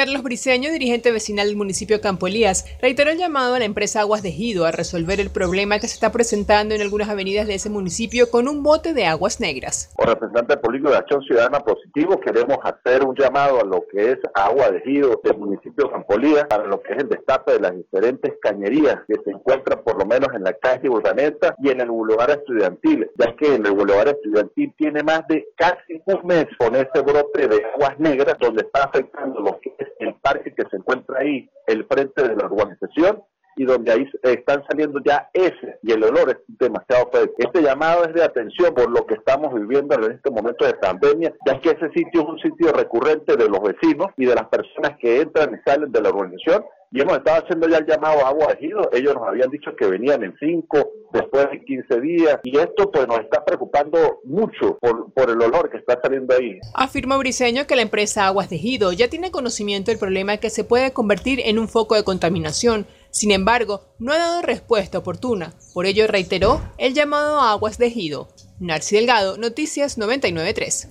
Carlos Briceño, dirigente vecinal del municipio Campo Elías, reiteró el llamado a la empresa Aguas de Gido a resolver el problema que se está presentando en algunas avenidas de ese municipio con un bote de aguas negras. Como representante político de Acción Ciudadana Positivo, queremos hacer un llamado a lo que es Agua de Gido del municipio Campo Elías para lo que es el destape de las diferentes cañerías que se encuentran por lo menos en la calle Urdaneta y en el Boulevard Estudiantil, ya que en el Boulevard Estudiantil tiene más de casi un mes con ese brote de aguas negras donde está afectando lo que se encuentra ahí, el frente de la urbanización, y donde ahí están saliendo ya ese y el olor es demasiado fuerte. Este llamado es de atención por lo que estamos viviendo en este momento de pandemia, ya que ese sitio es un sitio recurrente de los vecinos y de las personas que entran y salen de la urbanización y hemos estado haciendo ya el llamado a agua de Gido. Ellos nos habían dicho que venían en 5, después de 15 días, y esto pues nos está preocupando mucho por, el olor que está saliendo ahí. Afirmó Briseño que la empresa Aguas de Gido ya tiene conocimiento del problema que se puede convertir en un foco de contaminación. Sin embargo, no ha dado respuesta oportuna. Por ello reiteró el llamado a Aguas de Gido. Narci Delgado, Noticias 993.